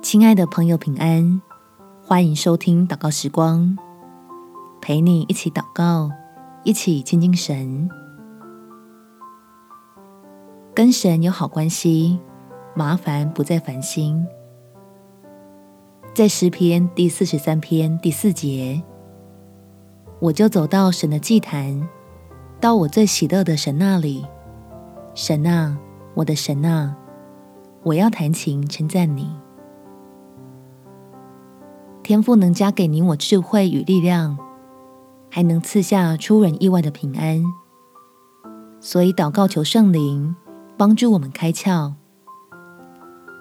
亲爱的朋友，平安！欢迎收听祷告时光，陪你一起祷告，一起亲近神。跟神有好关系，麻烦不再烦心。在诗篇第四十三篇第四节，我就走到神的祭坛，到我最喜乐的神那里。神啊，我的神啊，我要弹琴称赞你。天父能加给你我智慧与力量，还能赐下出人意外的平安。所以祷告求圣灵帮助我们开窍，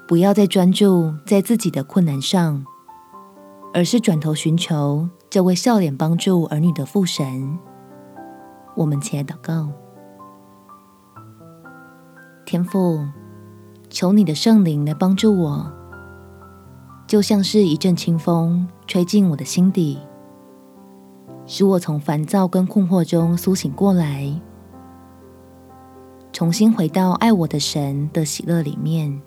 不要再专注在自己的困难上，而是转头寻求这位笑脸帮助儿女的父神。我们起来祷告，天父，求你的圣灵来帮助我。就像是一阵清风吹进我的心底，使我从烦躁跟困惑中苏醒过来，重新回到爱我的神的喜乐里面。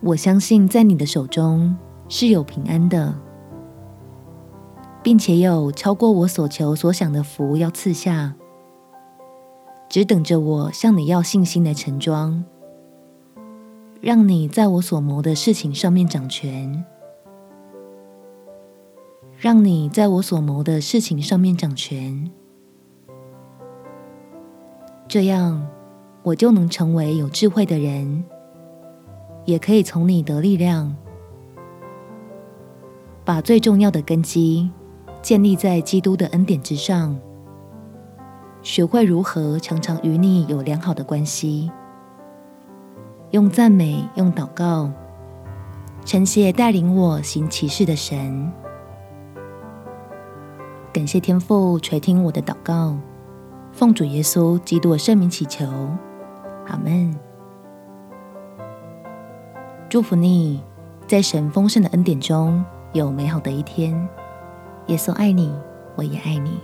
我相信在你的手中是有平安的，并且有超过我所求所想的福要赐下，只等着我向你要信心的盛装。让你在我所谋的事情上面掌权，让你在我所谋的事情上面掌权，这样我就能成为有智慧的人，也可以从你得力量，把最重要的根基建立在基督的恩典之上，学会如何常常与你有良好的关系。用赞美，用祷告，称谢带领我行奇事的神。感谢天父垂听我的祷告，奉主耶稣基督的圣名祈求，阿门。祝福你，在神丰盛的恩典中有美好的一天。耶稣爱你，我也爱你。